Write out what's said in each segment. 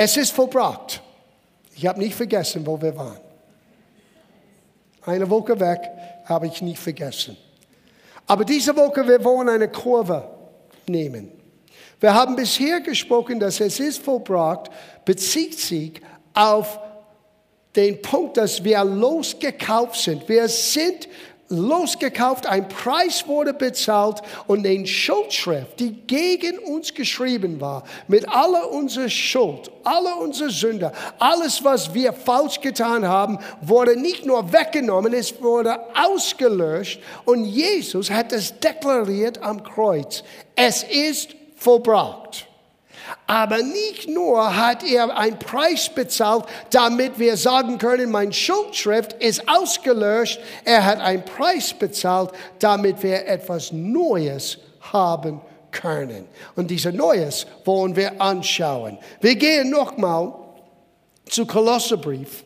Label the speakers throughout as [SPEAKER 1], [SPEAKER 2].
[SPEAKER 1] Es ist vollbracht. Ich habe nicht vergessen, wo wir waren. Eine Woche weg habe ich nicht vergessen. Aber diese Woche, wir wollen eine Kurve nehmen. Wir haben bisher gesprochen, dass es ist vollbracht, bezieht sich auf den Punkt, dass wir losgekauft sind. Wir sind losgekauft, ein Preis wurde bezahlt und den Schuldschrift, die gegen uns geschrieben war, mit aller unserer Schuld, aller unserer Sünde, alles, was wir falsch getan haben, wurde nicht nur weggenommen, es wurde ausgelöscht und Jesus hat es deklariert am Kreuz. Es ist vollbracht. Aber nicht nur hat er einen Preis bezahlt, damit wir sagen können, mein Schuldschrift ist ausgelöscht. Er hat einen Preis bezahlt, damit wir etwas Neues haben können. Und dieses Neues wollen wir anschauen. Wir gehen nochmal zu Kolosserbrief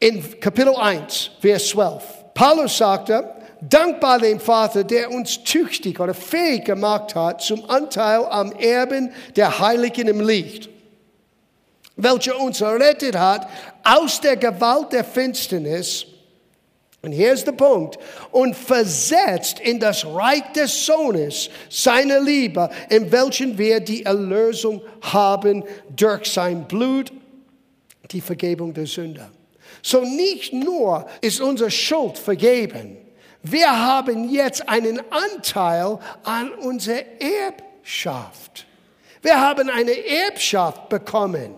[SPEAKER 1] in Kapitel 1, Vers 12. Paulus sagte, dankbar dem Vater, der uns tüchtig oder fähig gemacht hat zum Anteil am Erben der Heiligen im Licht, welcher uns errettet hat aus der Gewalt der Finsternis. Und hier ist der Punkt. Und versetzt in das Reich des Sohnes seiner Liebe, in welchen wir die Erlösung haben durch sein Blut, die Vergebung der Sünder. So nicht nur ist unsere Schuld vergeben, wir haben jetzt einen Anteil an unserer Erbschaft. Wir haben eine Erbschaft bekommen.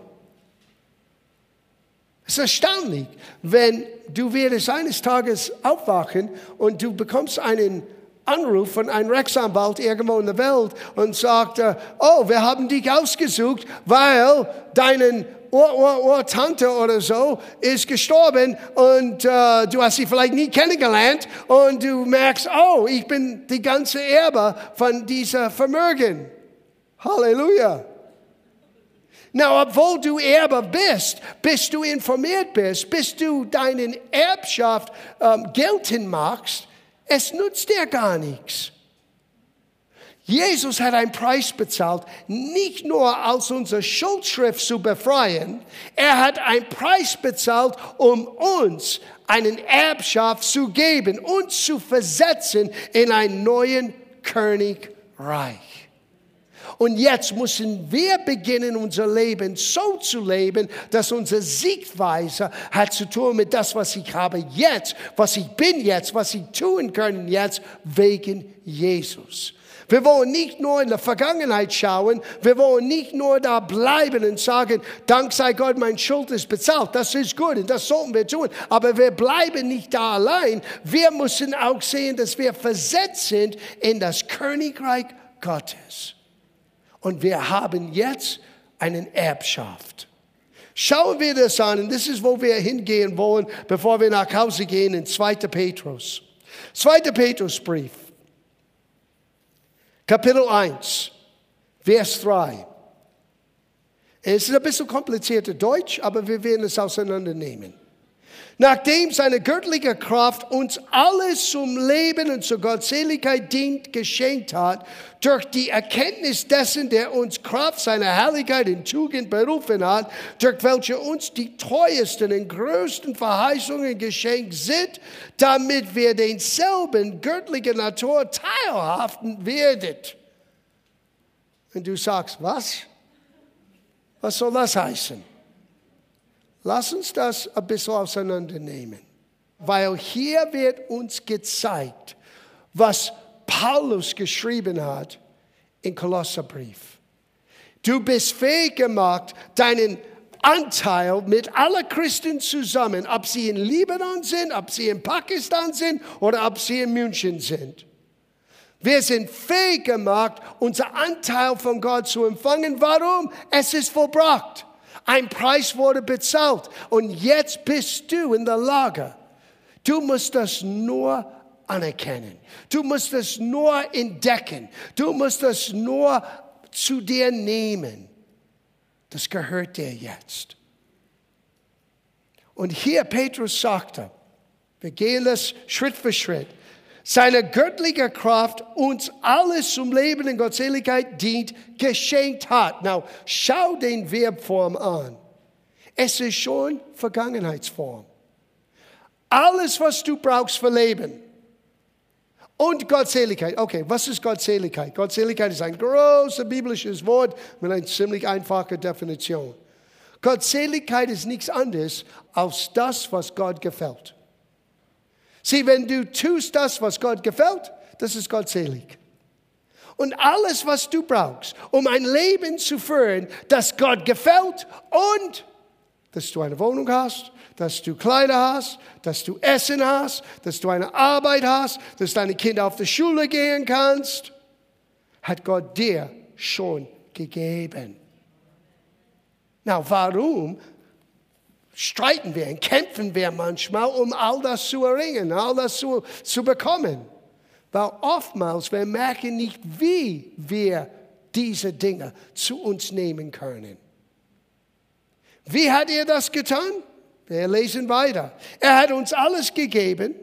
[SPEAKER 1] Es ist erstaunlich, wenn du wirst eines Tages aufwachen und du bekommst einen Anruf von einem Rechtsanwalt irgendwo in der Welt und sagt, oh, wir haben dich ausgesucht, weil deinen Ur, Ur, Urtante oder so ist gestorben und äh, du hast sie vielleicht nie kennengelernt und du merkst, oh, ich bin die ganze Erbe von dieser Vermögen. Halleluja. Na, obwohl du Erbe bist, bis du informiert bist, bis du deinen Erbschaft ähm, geltend machst, es nutzt dir gar nichts. Jesus hat einen Preis bezahlt, nicht nur als unsere Schuldschrift zu befreien, er hat einen Preis bezahlt, um uns einen Erbschaft zu geben, uns zu versetzen in ein neuen Königreich. Und jetzt müssen wir beginnen, unser Leben so zu leben, dass unsere Siegweise hat zu tun mit das, was ich habe jetzt, was ich bin jetzt, was ich tun kann jetzt, wegen Jesus. Wir wollen nicht nur in der Vergangenheit schauen, wir wollen nicht nur da bleiben und sagen, Dank sei Gott, mein Schuld ist bezahlt. Das ist gut und das sollten wir tun. Aber wir bleiben nicht da allein. Wir müssen auch sehen, dass wir versetzt sind in das Königreich Gottes. Und wir haben jetzt eine Erbschaft. Schauen wir das an, und das ist, wo wir hingehen wollen, bevor wir nach Hause gehen, in 2. Petrus. 2. Petrusbrief. Kapitel 1, Vers 3. Es ist ein bisschen komplizierter Deutsch, aber wir werden es auseinandernehmen. Nachdem seine göttliche Kraft uns alles zum Leben und zur Gottseligkeit dient, geschenkt hat, durch die Erkenntnis dessen, der uns Kraft seiner Herrlichkeit in Tugend berufen hat, durch welche uns die treuesten und größten Verheißungen geschenkt sind, damit wir denselben göttlichen Natur teilhaften werdet. Und du sagst, was? Was soll das heißen? Lass uns das ein bisschen auseinandernehmen, weil hier wird uns gezeigt, was Paulus geschrieben hat im Kolosserbrief. Du bist fähig gemacht, deinen Anteil mit allen Christen zusammen, ob sie in Libanon sind, ob sie in Pakistan sind oder ob sie in München sind. Wir sind fähig gemacht, unser Anteil von Gott zu empfangen. Warum? Es ist vollbracht. Ein Preis wurde bezahlt und jetzt bist du in der Lage. Du musst das nur anerkennen. Du musst es nur entdecken. Du musst es nur zu dir nehmen. Das gehört dir jetzt. Und hier Petrus sagte, wir gehen das Schritt für Schritt, seine göttliche Kraft uns alles zum Leben in Gottseligkeit dient, geschenkt hat. Now, schau den Verbform an. Es ist schon Vergangenheitsform. Alles, was du brauchst für Leben. Und Gottseligkeit. Okay, was ist Gottseligkeit? Gottseligkeit ist ein großes biblisches Wort mit einer ziemlich einfachen Definition. Gottseligkeit ist nichts anderes als das, was Gott gefällt. Sieh, wenn du tust das, was Gott gefällt, das ist gottselig. Und alles, was du brauchst, um ein Leben zu führen, das Gott gefällt und dass du eine Wohnung hast, dass du Kleider hast, dass du Essen hast, dass du eine Arbeit hast, dass deine Kinder auf die Schule gehen kannst, hat Gott dir schon gegeben. Na, warum streiten wir kämpfen wir manchmal, um all das zu erringen, all das zu, zu bekommen? Weil oftmals wir merken nicht, wie wir diese Dinge zu uns nehmen können. Wie hat er das getan? Wir lesen weiter. Er hat uns alles gegeben.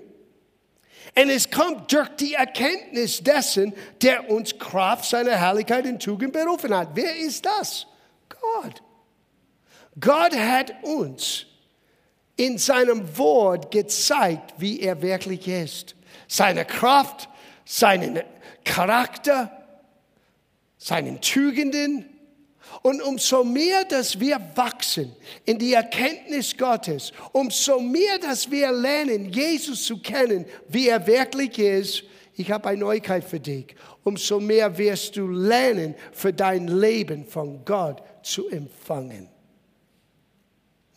[SPEAKER 1] Und es kommt durch die Erkenntnis dessen, der uns Kraft seiner Herrlichkeit in Tugend berufen hat. Wer ist das? Gott. Gott hat uns in seinem Wort gezeigt, wie er wirklich ist. Seine Kraft, seinen Charakter, seinen Tugenden, und umso mehr, dass wir wachsen in die Erkenntnis Gottes, umso mehr, dass wir lernen, Jesus zu kennen, wie er wirklich ist, ich habe eine Neuigkeit für dich. Umso mehr wirst du lernen, für dein Leben von Gott zu empfangen.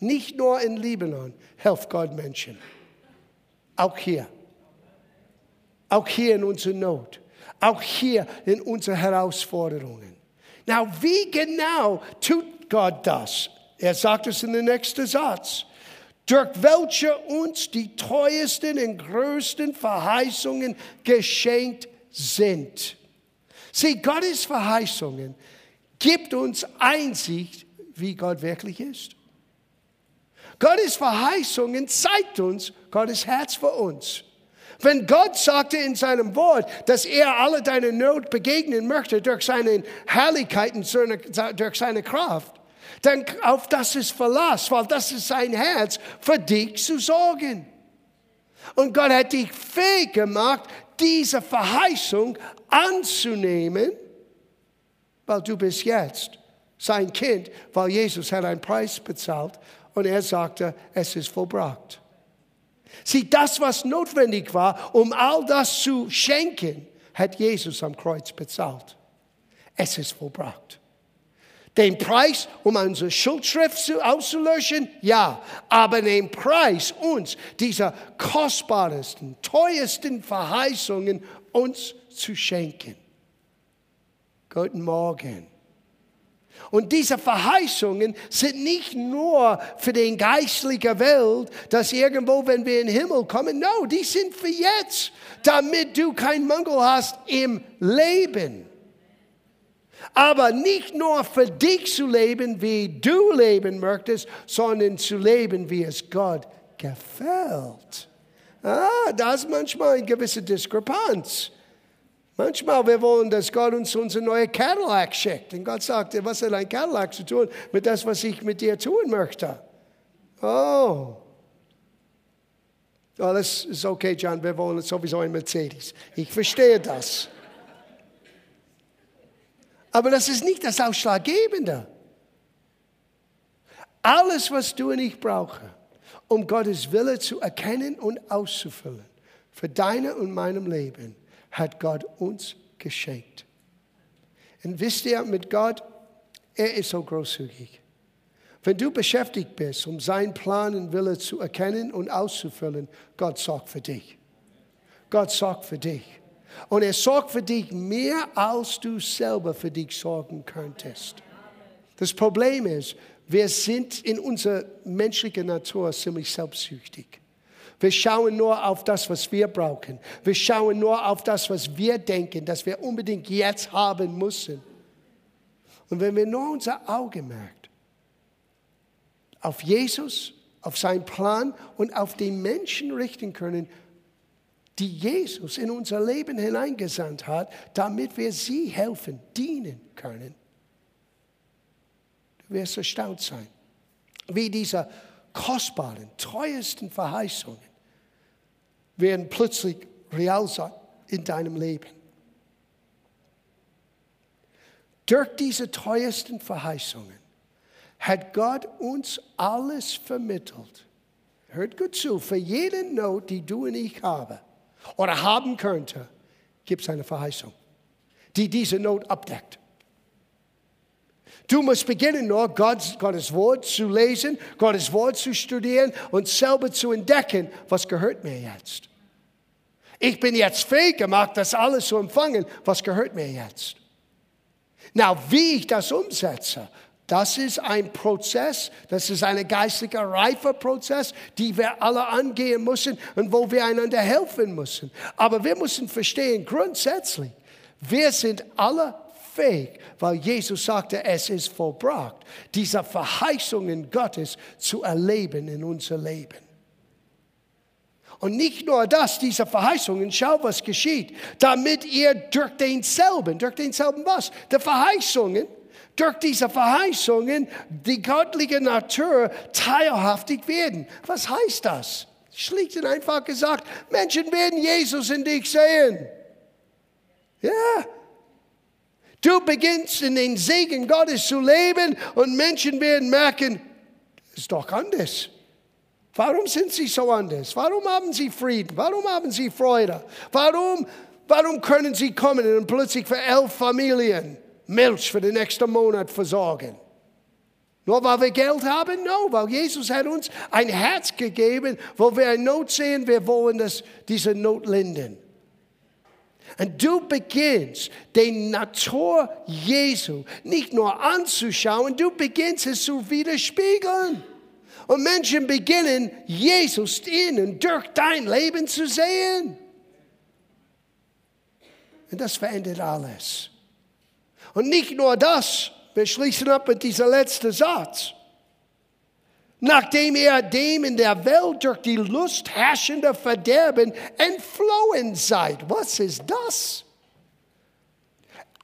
[SPEAKER 1] Nicht nur in Libanon, helft Gott Menschen. Auch hier. Auch hier in unserer Not. Auch hier in unseren Herausforderungen. Now, wie genau tut Gott das? Er sagt es in der nächsten Satz. Durch welche uns die teuersten und größten Verheißungen geschenkt sind. Sieh, Gottes Verheißungen gibt uns Einsicht, wie Gott wirklich ist. Gottes Verheißungen zeigt uns Gottes Herz für uns. Wenn Gott sagte in seinem Wort, dass er alle deine Not begegnen möchte durch seine Herrlichkeit und durch seine Kraft, dann auf das ist Verlass, weil das ist sein Herz, für dich zu sorgen. Und Gott hat dich fähig gemacht, diese Verheißung anzunehmen, weil du bist jetzt sein Kind, weil Jesus hat einen Preis bezahlt und er sagte, es ist vollbracht. Sieh, das, was notwendig war, um all das zu schenken, hat Jesus am Kreuz bezahlt. Es ist vollbracht. Den Preis, um unsere Schuldschrift auszulöschen? Ja. Aber den Preis, uns diese kostbarsten, teuersten Verheißungen uns zu schenken. Guten Morgen. Und diese Verheißungen sind nicht nur für den geistliche Welt, dass irgendwo, wenn wir in den Himmel kommen, no, die sind für jetzt, damit du keinen Mangel hast im Leben. Aber nicht nur für dich zu leben, wie du leben möchtest, sondern zu leben, wie es Gott gefällt. Ah, das ist manchmal eine gewisse Diskrepanz. Manchmal wir wollen, dass Gott uns unsere neue Cadillac schickt. Und Gott sagt, was hat ein Cadillac zu tun mit das, was ich mit dir tun möchte? Oh. Das ist okay, John, wir wollen sowieso ein Mercedes. Ich verstehe das. Aber das ist nicht das Ausschlaggebende. Alles, was du und ich brauchen, um Gottes Wille zu erkennen und auszufüllen, für deine und meinem Leben, hat Gott uns geschenkt. Und wisst ihr, mit Gott, er ist so großzügig. Wenn du beschäftigt bist, um seinen Plan und Wille zu erkennen und auszufüllen, Gott sorgt für dich. Gott sorgt für dich. Und er sorgt für dich mehr, als du selber für dich sorgen könntest. Das Problem ist, wir sind in unserer menschlichen Natur ziemlich selbstsüchtig. Wir schauen nur auf das, was wir brauchen. Wir schauen nur auf das, was wir denken, dass wir unbedingt jetzt haben müssen. Und wenn wir nur unser Augenmerk auf Jesus, auf seinen Plan und auf den Menschen richten können, die Jesus in unser Leben hineingesandt hat, damit wir sie helfen, dienen können. Du wirst erstaunt sein, wie diese kostbaren, teuersten Verheißungen werden plötzlich real sein in deinem Leben. Durch diese teuersten Verheißungen hat Gott uns alles vermittelt. Hört gut zu, für jede Not, die du und ich haben oder haben könnte, gibt es eine Verheißung, die diese Not abdeckt. Du musst beginnen nur, Gottes, Gottes Wort zu lesen, Gottes Wort zu studieren und selber zu entdecken, was gehört mir jetzt. Ich bin jetzt fähig gemacht, das alles zu empfangen, was gehört mir jetzt. Na, wie ich das umsetze, das ist ein Prozess, das ist ein geistlicher Reifeprozess, die wir alle angehen müssen und wo wir einander helfen müssen. Aber wir müssen verstehen, grundsätzlich, wir sind alle fähig, weil Jesus sagte, es ist vollbracht, diese Verheißungen Gottes zu erleben in unser Leben. Und nicht nur das, diese Verheißungen, schau, was geschieht, damit ihr durch denselben, durch denselben was? Die Verheißungen, durch diese Verheißungen die göttliche Natur teilhaftig werden. Was heißt das? Schlicht und einfach gesagt, Menschen werden Jesus in dich sehen. Ja. Du beginnst in den Segen Gottes zu leben und Menschen werden merken, es ist doch anders. Warum sind sie so anders? Warum haben sie Frieden? Warum haben sie Freude? Warum, warum können sie kommen und plötzlich für elf Familien Milch für den nächsten Monat versorgen. Nur weil wir Geld haben? No, weil Jesus hat uns ein Herz gegeben, wo wir eine Not sehen, wir wollen das, diese Not lindern. Und du beginnst, den Natur Jesu nicht nur anzuschauen, du beginnst es zu widerspiegeln. Und Menschen beginnen, Jesus in durch dein Leben zu sehen. Und das verändert alles. Und nicht nur das, wir schließen ab mit diesem letzten Satz. Nachdem er dem in der Welt durch die Lust herrschende Verderben entflohen seid. Was ist das?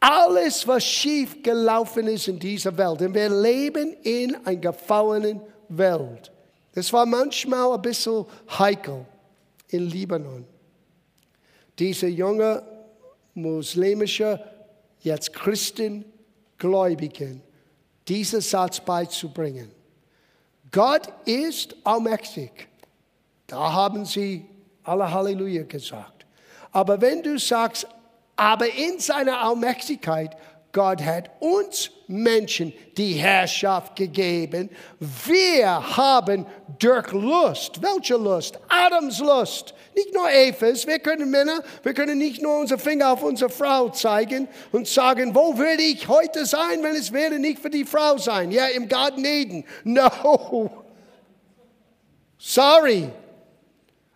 [SPEAKER 1] Alles, was schief gelaufen ist in dieser Welt. Und wir leben in einer gefallenen Welt. Das war manchmal ein bisschen heikel in Libanon. Diese junge muslimische jetzt Christen, Gläubigen, diesen Satz beizubringen. Gott ist allmächtig. Da haben sie alle Halleluja gesagt. Aber wenn du sagst, aber in seiner Allmächtigkeit Gott hat uns Menschen die Herrschaft gegeben. Wir haben durch Lust, welche Lust? Adams Lust. Nicht nur Evas, wir können Männer, wir können nicht nur unsere Finger auf unsere Frau zeigen und sagen, wo würde ich heute sein, wenn es wäre nicht für die Frau sein? Ja, im Garten Eden. No. Sorry.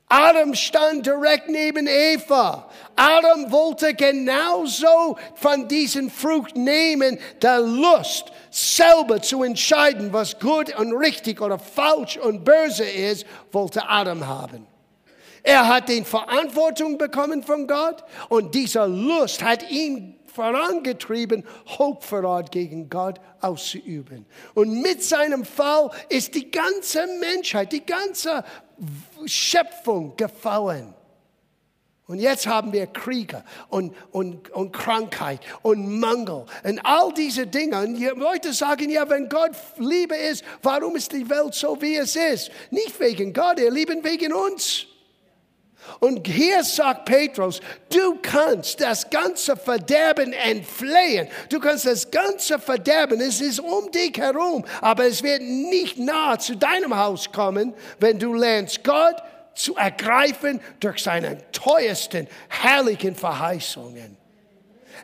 [SPEAKER 1] Adam stand direkt neben Eva. Adam wollte genauso von diesen Frucht nehmen, der Lust, selber zu entscheiden, was gut und richtig oder falsch und böse ist, wollte Adam haben. Er hat die Verantwortung bekommen von Gott und dieser Lust hat ihn vorangetrieben, Hochverrat gegen Gott auszuüben. Und mit seinem Fall ist die ganze Menschheit, die ganze Schöpfung gefallen. Und jetzt haben wir Kriege und, und, und Krankheit und Mangel und all diese Dinge. Und Leute sagen, ja, wenn Gott Liebe ist, warum ist die Welt so, wie es ist? Nicht wegen Gott, er liebt wegen uns. Und hier sagt Petrus, du kannst das ganze Verderben entflehen. Du kannst das ganze Verderben, es ist um dich herum, aber es wird nicht nahe zu deinem Haus kommen, wenn du lernst, Gott zu ergreifen durch seine teuersten, herrlichen Verheißungen.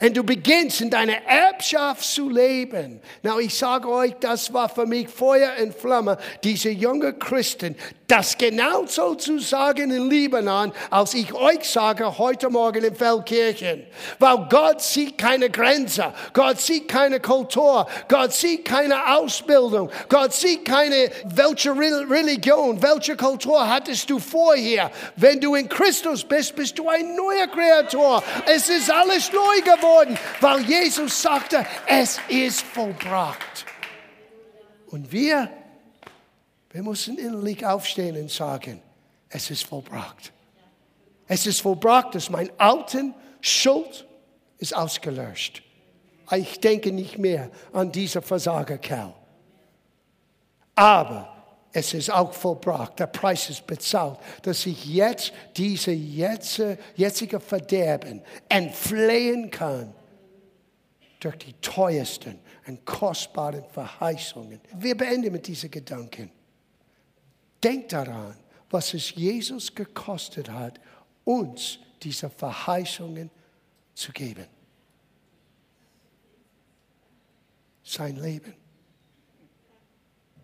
[SPEAKER 1] Und du beginnst in deiner Erbschaft zu leben. Na, ich sage euch, das war für mich Feuer und Flamme. Diese jungen Christen, Das genau so zu sagen in Libanon, als ich euch sage heute Morgen in Feldkirchen. Weil Gott sieht keine Grenze. Gott sieht keine Kultur. Gott sieht keine Ausbildung. Gott sieht keine, welche Religion, welche Kultur hattest du vorher. Wenn du in Christus bist, bist du ein neuer Kreator. Es ist alles neu geworden, weil Jesus sagte, es ist vollbracht. Und wir wir müssen innerlich aufstehen und sagen, es ist vollbracht. Es ist vollbracht, dass mein alten Schuld ist ausgelöscht. Ich denke nicht mehr an diese Versagerkerl. Aber es ist auch vollbracht, der Preis ist bezahlt, dass ich jetzt diese jetzige Verderben entflehen kann durch die teuersten und kostbaren Verheißungen. Wir beenden mit diesen Gedanken. Denk daran, was es Jesus gekostet hat, uns diese Verheißungen zu geben. Sein Leben.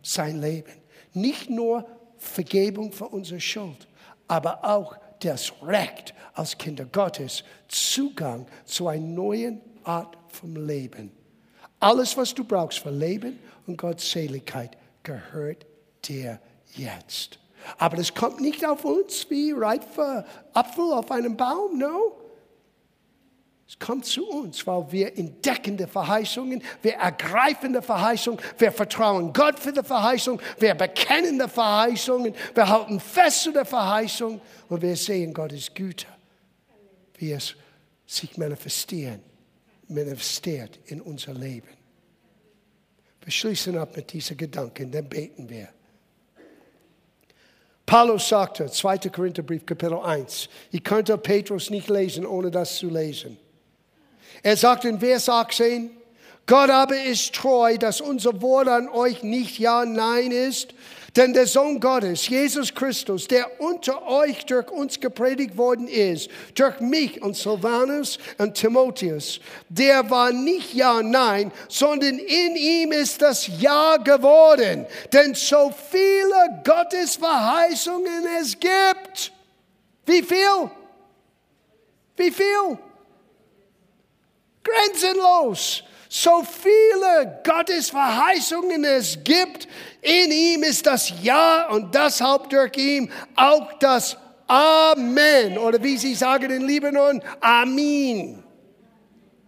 [SPEAKER 1] Sein Leben. Nicht nur Vergebung für unsere Schuld, aber auch das Recht als Kinder Gottes, Zugang zu einer neuen Art vom Leben. Alles, was du brauchst für Leben und Gottseligkeit, gehört dir jetzt. Aber das kommt nicht auf uns wie reifer Apfel auf einem Baum, no. Es kommt zu uns, weil wir entdecken die Verheißungen, wir ergreifen die Verheißung, wir vertrauen Gott für die Verheißung, wir bekennen die Verheißungen, wir halten fest zu der Verheißung und wir sehen Gottes Güte, wie es sich manifestieren, manifestiert in unser Leben. Wir schließen ab mit diesen Gedanken, dann beten wir. Paulus sagte, 2. Korintherbrief, Kapitel 1, ich könnte Petrus nicht lesen, ohne das zu lesen. Er sagt in Vers 18, Gott aber ist treu, dass unser Wort an euch nicht Ja, Nein ist, denn der Sohn Gottes, Jesus Christus, der unter euch durch uns gepredigt worden ist, durch mich und Silvanus und Timotheus, der war nicht Ja, Nein, sondern in ihm ist das Ja geworden. Denn so viele Gottes Verheißungen es gibt. Wie viel? Wie viel? Grenzenlos so viele Gottes Verheißungen es gibt, in ihm ist das Ja und deshalb durch ihn auch das Amen. Oder wie sie sagen in Libanon, Amen.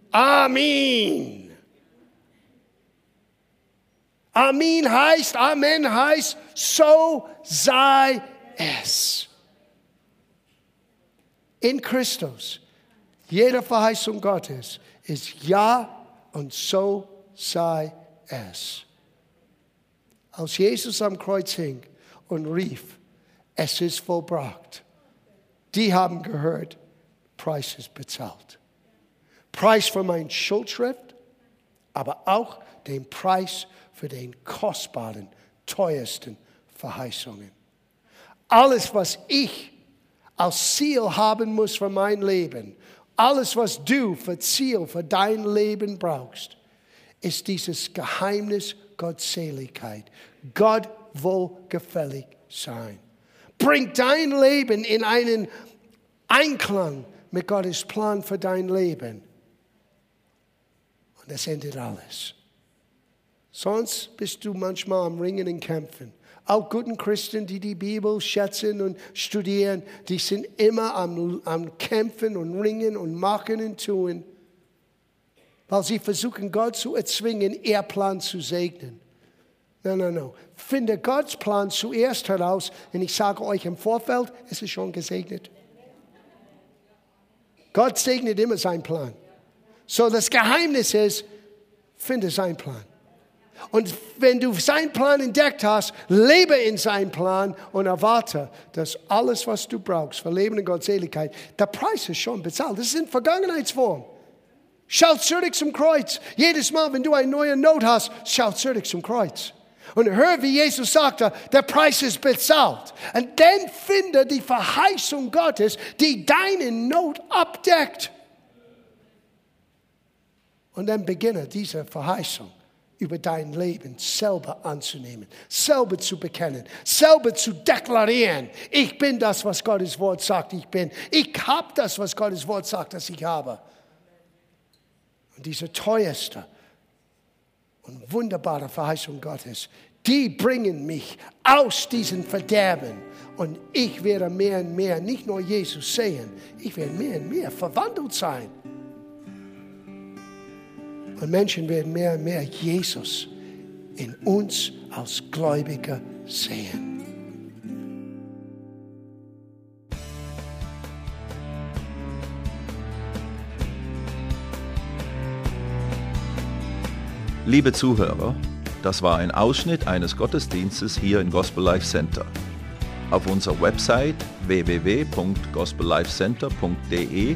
[SPEAKER 1] Amen. Amen heißt, Amen heißt, so sei es. In Christus, jede Verheißung Gottes ist Ja und so sei es. Als Jesus am Kreuz hing und rief, es ist vollbracht, die haben gehört, Preis ist bezahlt. Preis für mein Schuldschrift, aber auch den Preis für den kostbaren, teuersten Verheißungen. Alles, was ich als Ziel haben muss für mein Leben alles, was du für Ziel, für dein Leben brauchst, ist dieses Geheimnis Gottseligkeit. Gott wohlgefällig sein. Bring dein Leben in einen Einklang mit Gottes Plan für dein Leben. Und das endet alles. Sonst bist du manchmal am Ringen und Kämpfen. Auch guten Christen, die die Bibel schätzen und studieren, die sind immer am, am Kämpfen und Ringen und Machen und Tun, weil sie versuchen, Gott zu erzwingen, ihr Plan zu segnen. Nein, nein, nein. Finde Gottes Plan zuerst heraus und ich sage euch im Vorfeld, es ist schon gesegnet. Gott segnet immer seinen Plan. So das Geheimnis ist, finde seinen Plan. Und wenn du seinen Plan entdeckt hast, lebe in seinem Plan und erwarte, dass alles, was du brauchst für Leben und Gottseligkeit, der Preis ist schon bezahlt. Das ist in Vergangenheitsform. Schau zurück zum Kreuz. Jedes Mal, wenn du eine neue Not hast, schau zurück zum Kreuz. Und hör, wie Jesus sagte, der Preis ist bezahlt. Und dann finde die Verheißung Gottes, die deine Not abdeckt. Und dann beginne diese Verheißung über dein Leben selber anzunehmen, selber zu bekennen, selber zu deklarieren. Ich bin das, was Gottes Wort sagt, ich bin. Ich habe das, was Gottes Wort sagt, dass ich habe. Und diese teuerste und wunderbare Verheißung Gottes, die bringen mich aus diesem Verderben. Und ich werde mehr und mehr nicht nur Jesus sehen, ich werde mehr und mehr verwandelt sein. Und Menschen werden mehr und mehr Jesus in uns als Gläubiger sehen.
[SPEAKER 2] Liebe Zuhörer, das war ein Ausschnitt eines Gottesdienstes hier im Gospel Life Center. Auf unserer Website www.gospellifecenter.de